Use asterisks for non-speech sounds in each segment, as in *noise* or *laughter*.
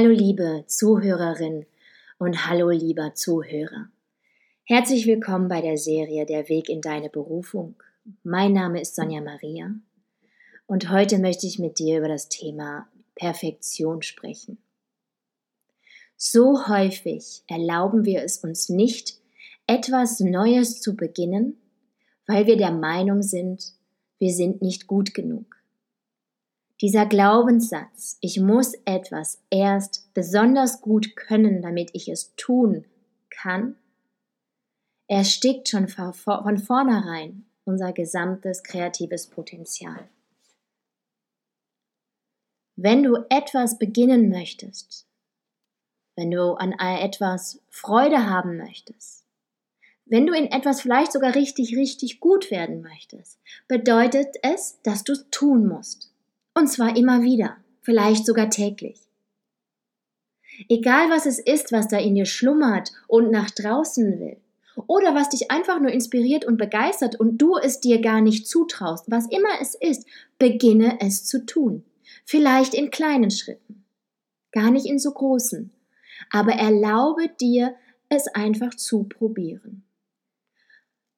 Hallo liebe Zuhörerin und hallo lieber Zuhörer. Herzlich willkommen bei der Serie Der Weg in deine Berufung. Mein Name ist Sonja Maria und heute möchte ich mit dir über das Thema Perfektion sprechen. So häufig erlauben wir es uns nicht, etwas Neues zu beginnen, weil wir der Meinung sind, wir sind nicht gut genug. Dieser Glaubenssatz, ich muss etwas erst besonders gut können, damit ich es tun kann, erstickt schon von vornherein unser gesamtes kreatives Potenzial. Wenn du etwas beginnen möchtest, wenn du an etwas Freude haben möchtest, wenn du in etwas vielleicht sogar richtig, richtig gut werden möchtest, bedeutet es, dass du es tun musst. Und zwar immer wieder, vielleicht sogar täglich. Egal was es ist, was da in dir schlummert und nach draußen will, oder was dich einfach nur inspiriert und begeistert und du es dir gar nicht zutraust, was immer es ist, beginne es zu tun. Vielleicht in kleinen Schritten, gar nicht in so großen, aber erlaube dir, es einfach zu probieren.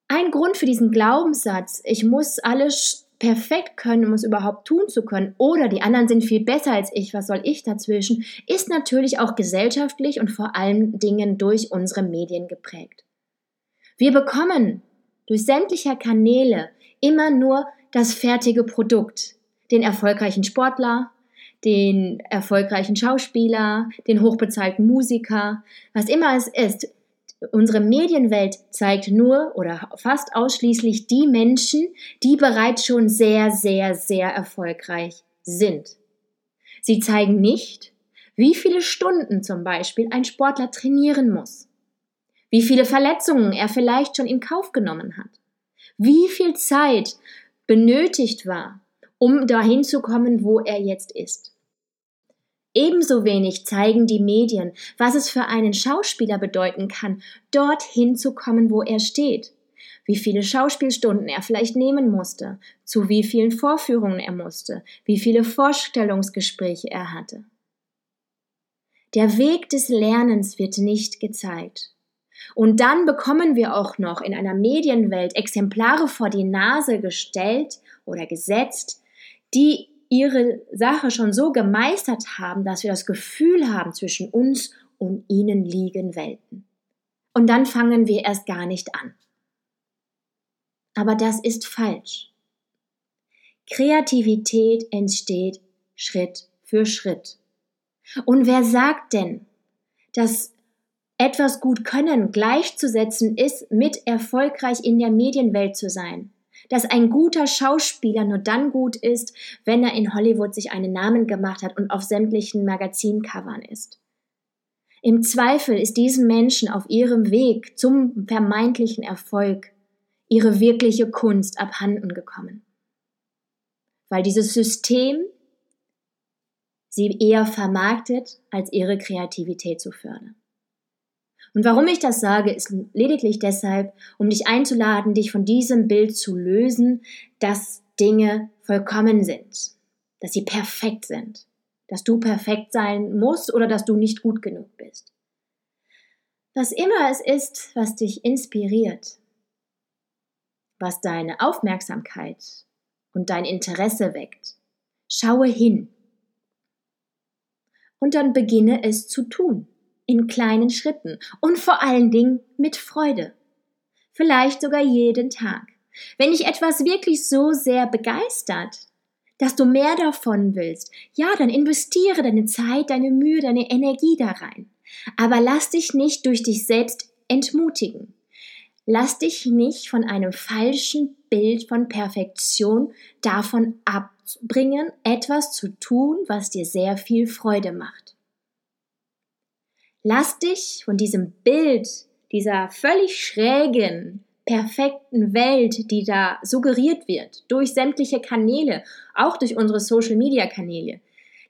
Ein Grund für diesen Glaubenssatz, ich muss alles perfekt können, um es überhaupt tun zu können, oder die anderen sind viel besser als ich, was soll ich dazwischen, ist natürlich auch gesellschaftlich und vor allen Dingen durch unsere Medien geprägt. Wir bekommen durch sämtliche Kanäle immer nur das fertige Produkt, den erfolgreichen Sportler, den erfolgreichen Schauspieler, den hochbezahlten Musiker, was immer es ist, Unsere Medienwelt zeigt nur oder fast ausschließlich die Menschen, die bereits schon sehr, sehr, sehr erfolgreich sind. Sie zeigen nicht, wie viele Stunden zum Beispiel ein Sportler trainieren muss, wie viele Verletzungen er vielleicht schon in Kauf genommen hat, wie viel Zeit benötigt war, um dahin zu kommen, wo er jetzt ist. Ebenso wenig zeigen die Medien, was es für einen Schauspieler bedeuten kann, dorthin zu kommen, wo er steht. Wie viele Schauspielstunden er vielleicht nehmen musste, zu wie vielen Vorführungen er musste, wie viele Vorstellungsgespräche er hatte. Der Weg des Lernens wird nicht gezeigt. Und dann bekommen wir auch noch in einer Medienwelt Exemplare vor die Nase gestellt oder gesetzt, die ihre Sache schon so gemeistert haben, dass wir das Gefühl haben, zwischen uns und ihnen liegen Welten. Und dann fangen wir erst gar nicht an. Aber das ist falsch. Kreativität entsteht Schritt für Schritt. Und wer sagt denn, dass etwas gut können gleichzusetzen ist, mit erfolgreich in der Medienwelt zu sein? Dass ein guter Schauspieler nur dann gut ist, wenn er in Hollywood sich einen Namen gemacht hat und auf sämtlichen Magazincovern ist. Im Zweifel ist diesen Menschen auf ihrem Weg zum vermeintlichen Erfolg ihre wirkliche Kunst abhanden gekommen. Weil dieses System sie eher vermarktet, als ihre Kreativität zu fördern. Und warum ich das sage, ist lediglich deshalb, um dich einzuladen, dich von diesem Bild zu lösen, dass Dinge vollkommen sind, dass sie perfekt sind, dass du perfekt sein musst oder dass du nicht gut genug bist. Was immer es ist, was dich inspiriert, was deine Aufmerksamkeit und dein Interesse weckt, schaue hin und dann beginne es zu tun in kleinen Schritten und vor allen Dingen mit Freude. Vielleicht sogar jeden Tag. Wenn dich etwas wirklich so sehr begeistert, dass du mehr davon willst, ja, dann investiere deine Zeit, deine Mühe, deine Energie da rein. Aber lass dich nicht durch dich selbst entmutigen. Lass dich nicht von einem falschen Bild von Perfektion davon abbringen, etwas zu tun, was dir sehr viel Freude macht. Lass dich von diesem Bild, dieser völlig schrägen, perfekten Welt, die da suggeriert wird, durch sämtliche Kanäle, auch durch unsere Social-Media-Kanäle,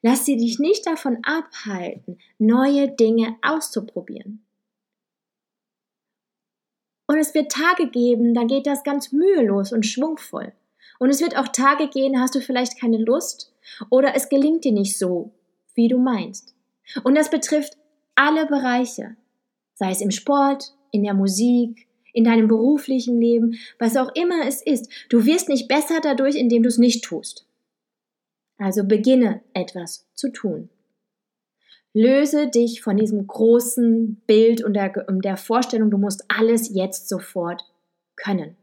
lass sie dich nicht davon abhalten, neue Dinge auszuprobieren. Und es wird Tage geben, da geht das ganz mühelos und schwungvoll. Und es wird auch Tage gehen, hast du vielleicht keine Lust oder es gelingt dir nicht so, wie du meinst. Und das betrifft alle Bereiche, sei es im Sport, in der Musik, in deinem beruflichen Leben, was auch immer es ist. Du wirst nicht besser dadurch, indem du es nicht tust. Also beginne etwas zu tun. Löse dich von diesem großen Bild und der, und der Vorstellung, du musst alles jetzt sofort können.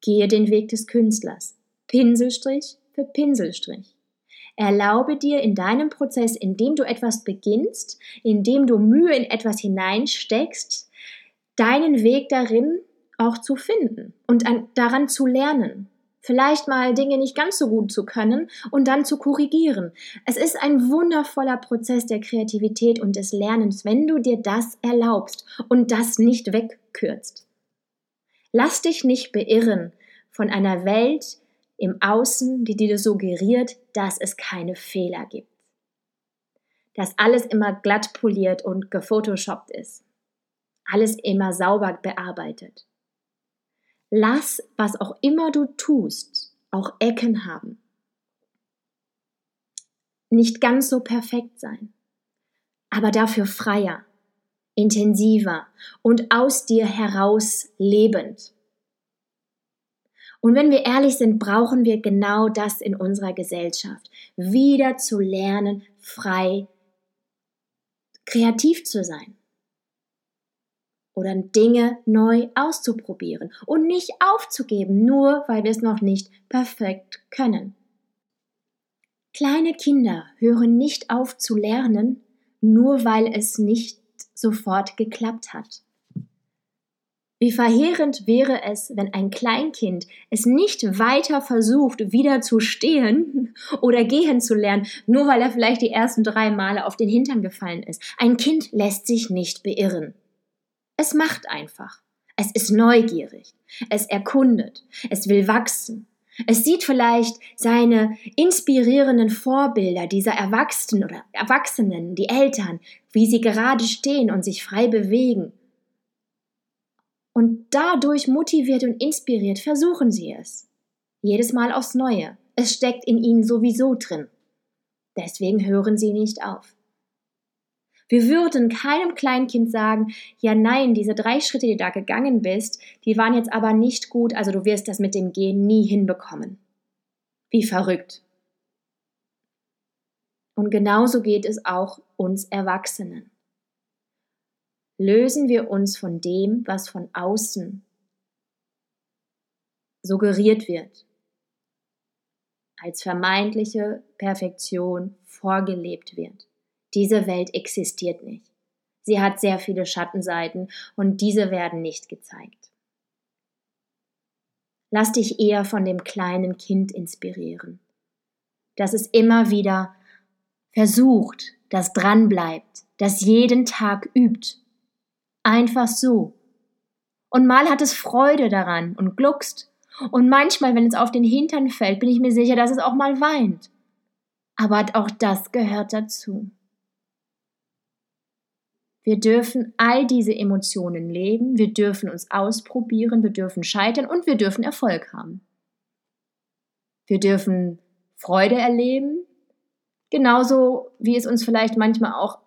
Gehe den Weg des Künstlers, Pinselstrich für Pinselstrich. Erlaube dir in deinem Prozess, indem du etwas beginnst, indem du Mühe in etwas hineinsteckst, deinen Weg darin auch zu finden und an, daran zu lernen. Vielleicht mal Dinge nicht ganz so gut zu können und dann zu korrigieren. Es ist ein wundervoller Prozess der Kreativität und des Lernens, wenn du dir das erlaubst und das nicht wegkürzt. Lass dich nicht beirren von einer Welt im Außen, die dir suggeriert, dass es keine Fehler gibt. Dass alles immer glatt poliert und gefotoshoppt ist. Alles immer sauber bearbeitet. Lass, was auch immer du tust, auch Ecken haben. Nicht ganz so perfekt sein, aber dafür freier, intensiver und aus dir heraus lebend. Und wenn wir ehrlich sind, brauchen wir genau das in unserer Gesellschaft. Wieder zu lernen, frei, kreativ zu sein oder Dinge neu auszuprobieren und nicht aufzugeben, nur weil wir es noch nicht perfekt können. Kleine Kinder hören nicht auf zu lernen, nur weil es nicht sofort geklappt hat. Wie verheerend wäre es, wenn ein Kleinkind es nicht weiter versucht, wieder zu stehen *laughs* oder gehen zu lernen, nur weil er vielleicht die ersten drei Male auf den Hintern gefallen ist. Ein Kind lässt sich nicht beirren. Es macht einfach. Es ist neugierig. Es erkundet. Es will wachsen. Es sieht vielleicht seine inspirierenden Vorbilder dieser Erwachsenen oder Erwachsenen, die Eltern, wie sie gerade stehen und sich frei bewegen. Und dadurch motiviert und inspiriert versuchen sie es. Jedes Mal aufs Neue. Es steckt in ihnen sowieso drin. Deswegen hören sie nicht auf. Wir würden keinem Kleinkind sagen, ja nein, diese drei Schritte, die du da gegangen bist, die waren jetzt aber nicht gut, also du wirst das mit dem Gehen nie hinbekommen. Wie verrückt. Und genauso geht es auch uns Erwachsenen. Lösen wir uns von dem, was von außen suggeriert wird, als vermeintliche Perfektion vorgelebt wird. Diese Welt existiert nicht. Sie hat sehr viele Schattenseiten und diese werden nicht gezeigt. Lass dich eher von dem kleinen Kind inspirieren, das es immer wieder versucht, das dranbleibt, das jeden Tag übt. Einfach so. Und mal hat es Freude daran und gluckst. Und manchmal, wenn es auf den Hintern fällt, bin ich mir sicher, dass es auch mal weint. Aber auch das gehört dazu. Wir dürfen all diese Emotionen leben, wir dürfen uns ausprobieren, wir dürfen scheitern und wir dürfen Erfolg haben. Wir dürfen Freude erleben, genauso wie es uns vielleicht manchmal auch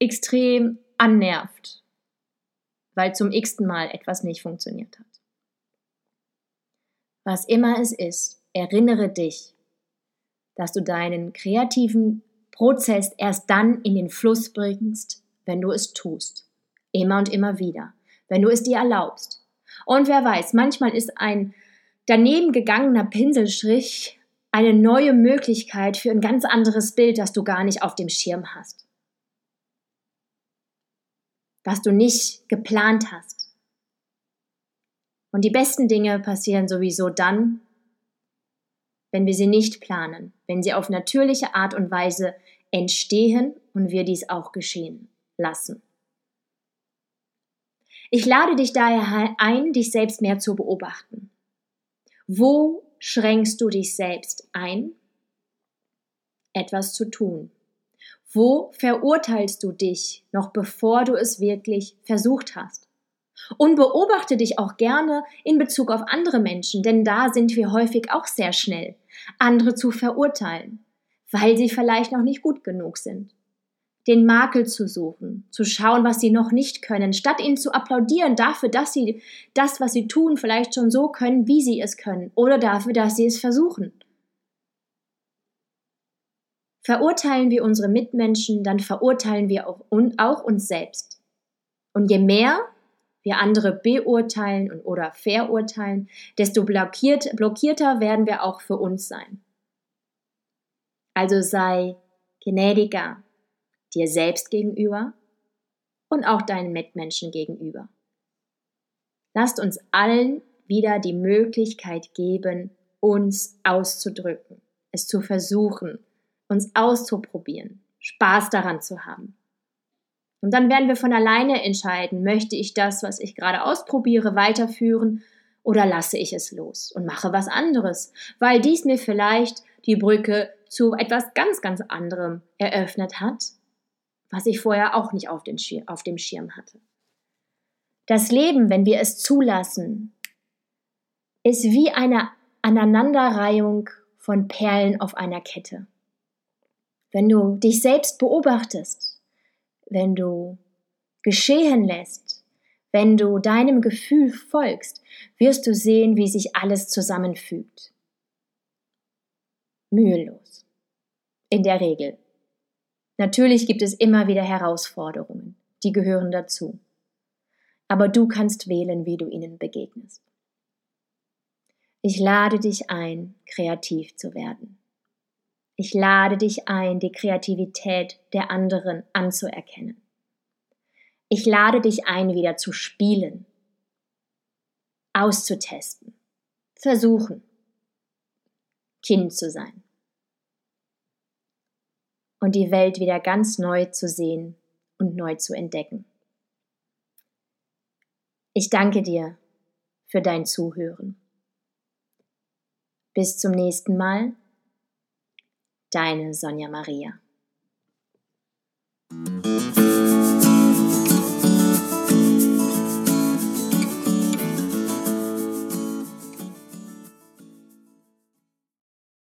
extrem annervt, weil zum x-ten Mal etwas nicht funktioniert hat. Was immer es ist, erinnere dich, dass du deinen kreativen Prozess erst dann in den Fluss bringst, wenn du es tust. Immer und immer wieder. Wenn du es dir erlaubst. Und wer weiß, manchmal ist ein daneben gegangener Pinselstrich eine neue Möglichkeit für ein ganz anderes Bild, das du gar nicht auf dem Schirm hast. Was du nicht geplant hast. Und die besten Dinge passieren sowieso dann, wenn wir sie nicht planen, wenn sie auf natürliche Art und Weise entstehen und wir dies auch geschehen lassen. Ich lade dich daher ein, dich selbst mehr zu beobachten. Wo schränkst du dich selbst ein, etwas zu tun? Wo verurteilst du dich noch bevor du es wirklich versucht hast? Und beobachte dich auch gerne in Bezug auf andere Menschen, denn da sind wir häufig auch sehr schnell, andere zu verurteilen, weil sie vielleicht noch nicht gut genug sind. Den Makel zu suchen, zu schauen, was sie noch nicht können, statt ihnen zu applaudieren dafür, dass sie das, was sie tun, vielleicht schon so können, wie sie es können, oder dafür, dass sie es versuchen. Verurteilen wir unsere Mitmenschen, dann verurteilen wir auch, auch uns selbst. Und je mehr wir andere beurteilen und, oder verurteilen, desto blockiert, blockierter werden wir auch für uns sein. Also sei gnädiger dir selbst gegenüber und auch deinen Mitmenschen gegenüber. Lasst uns allen wieder die Möglichkeit geben, uns auszudrücken, es zu versuchen, uns auszuprobieren, Spaß daran zu haben. Und dann werden wir von alleine entscheiden, möchte ich das, was ich gerade ausprobiere, weiterführen oder lasse ich es los und mache was anderes, weil dies mir vielleicht die Brücke zu etwas ganz, ganz anderem eröffnet hat, was ich vorher auch nicht auf, Schir auf dem Schirm hatte. Das Leben, wenn wir es zulassen, ist wie eine Aneinanderreihung von Perlen auf einer Kette. Wenn du dich selbst beobachtest, wenn du geschehen lässt, wenn du deinem Gefühl folgst, wirst du sehen, wie sich alles zusammenfügt. Mühelos. In der Regel. Natürlich gibt es immer wieder Herausforderungen, die gehören dazu. Aber du kannst wählen, wie du ihnen begegnest. Ich lade dich ein, kreativ zu werden. Ich lade dich ein, die Kreativität der anderen anzuerkennen. Ich lade dich ein, wieder zu spielen, auszutesten, versuchen, Kind zu sein und die Welt wieder ganz neu zu sehen und neu zu entdecken. Ich danke dir für dein Zuhören. Bis zum nächsten Mal Deine Sonja Maria.